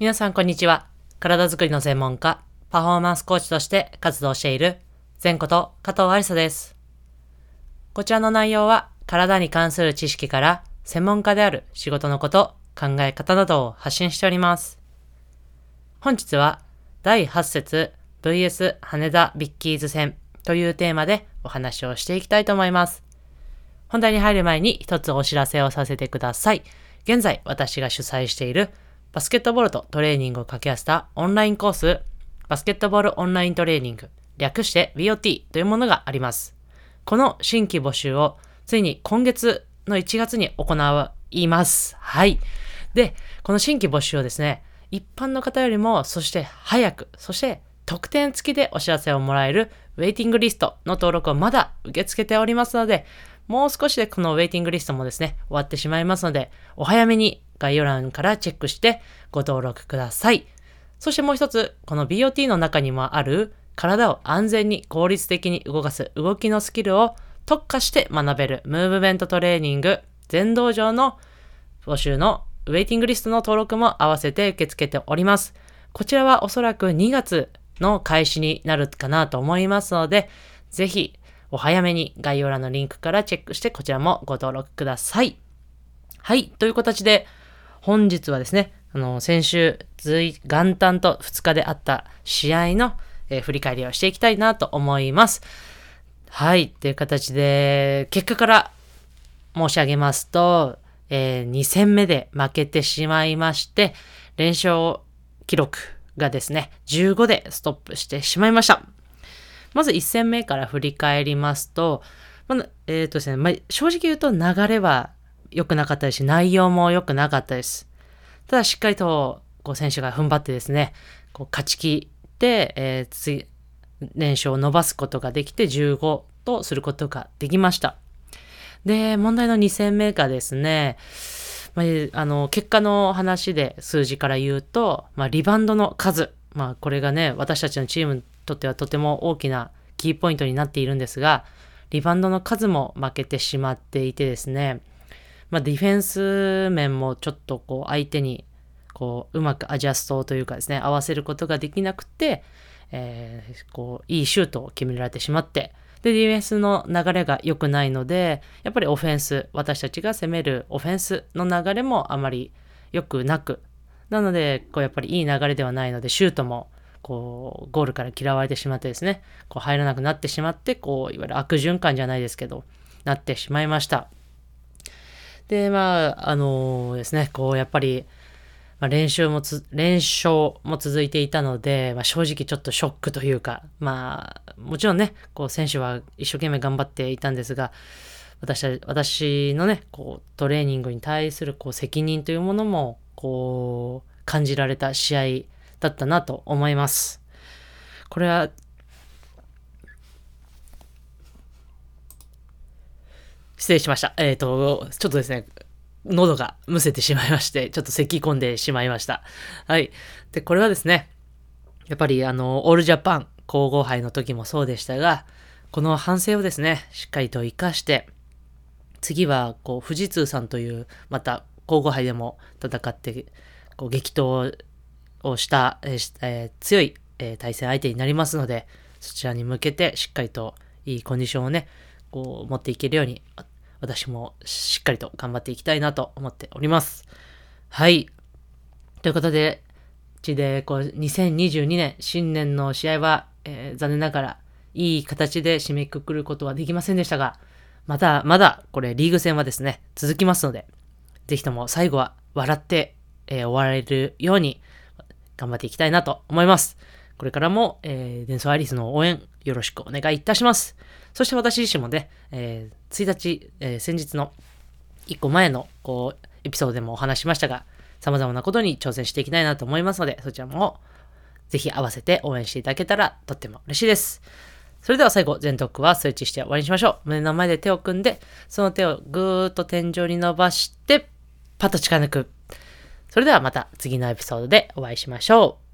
皆さんこんにちは。体づくりの専門家、パフォーマンスコーチとして活動している、前こと加藤ありさです。こちらの内容は、体に関する知識から、専門家である仕事のこと、考え方などを発信しております。本日は、第8節 VS 羽田ビッキーズ戦というテーマでお話をしていきたいと思います。本題に入る前に一つお知らせをさせてください。現在私が主催しているバスケットボールとトレーニングを掛け合わせたオンラインコース、バスケットボールオンライントレーニング、略して BOT というものがあります。この新規募集をついに今月の1月に行います。はい。で、この新規募集をですね、一般の方よりも、そして早く、そして特典付きでお知らせをもらえるウェイティングリストの登録をまだ受け付けておりますので、もう少しでこのウェイティングリストもですね、終わってしまいますので、お早めに概要欄からチェックしてご登録ください。そしてもう一つ、この BOT の中にもある体を安全に効率的に動かす動きのスキルを特化して学べるムーブメントトレーニング全道場の募集のウェイティングリストの登録も合わせて受け付けております。こちらはおそらく2月の開始になるかなと思いますので、ぜひお早めに概要欄のリンクからチェックしてこちらもご登録ください。はい。という形で、本日はですね、あの、先週、元旦と2日であった試合の、えー、振り返りをしていきたいなと思います。はい。という形で、結果から申し上げますと、えー、2戦目で負けてしまいまして、連勝記録がですね、15でストップしてしまいました。まず1戦目から振り返りますと、まあ、えっ、ー、とですね、まあ、正直言うと流れは良くなかったですし、内容も良くなかったです。ただしっかりと、こう選手が踏ん張ってですね、こう勝ち切って、えー、次、連勝を伸ばすことができて15とすることができました。で、問題の2戦目がですね、まあ、あの、結果の話で数字から言うと、まあ、リバウンドの数、まあ、これがね、私たちのチームにとってはとても大きなキーポイントになっているんですが、リバウンドの数も負けてしまっていてですね、まあ、ディフェンス面もちょっとこう相手にこううまくアジャストというかですね、合わせることができなくて、えー、こういいシュートを決められてしまって、で、ディフェンスの流れが良くないので、やっぱりオフェンス、私たちが攻めるオフェンスの流れもあまり良くなく、なので、こうやっぱりいい流れではないので、シュートもこう、ゴールから嫌われてしまってですね、こう入らなくなってしまって、こう、いわゆる悪循環じゃないですけど、なってしまいました。で、まあ、あのー、ですね、こう、やっぱり、まあ、練習もつ、練勝も続いていたので、まあ、正直ちょっとショックというか、まあ、もちろんね、こう、選手は一生懸命頑張っていたんですが、私私のね、こう、トレーニングに対する、こう、責任というものも、こう、感じられた試合だったなと思います。これは、失礼しました。えっ、ー、と、ちょっとですね、喉がむせてしまいまして、ちょっと咳き込んでしまいました。はい。で、これはですね、やっぱりあの、オールジャパン皇后杯の時もそうでしたが、この反省をですね、しっかりと活かして、次は、こう、富士通さんという、また、皇后杯でも戦って、こう、激闘をした、えー、強い、えー、対戦相手になりますので、そちらに向けてしっかりといいコンディションをね、こう持っていけるように、私もしっかりと頑張っていきたいなと思っております。はい。ということで、ちで、こう、2022年新年の試合は、えー、残念ながらいい形で締めくくることはできませんでしたが、まだ、まだ、これ、リーグ戦はですね、続きますので、ぜひとも最後は笑って、えー、終われるように頑張っていきたいなと思います。これからも、えー、デンソーアリスの応援よろしくお願いいたします。そして私自身もね、えー、1日、えー、先日の1個前のこうエピソードでもお話しましたが、様々なことに挑戦していきたいなと思いますので、そちらもぜひ合わせて応援していただけたらとっても嬉しいです。それでは最後、全トークはスイッチして終わりにしましょう。胸の前で手を組んで、その手をぐーっと天井に伸ばして、パッと力抜く。それではまた次のエピソードでお会いしましょう。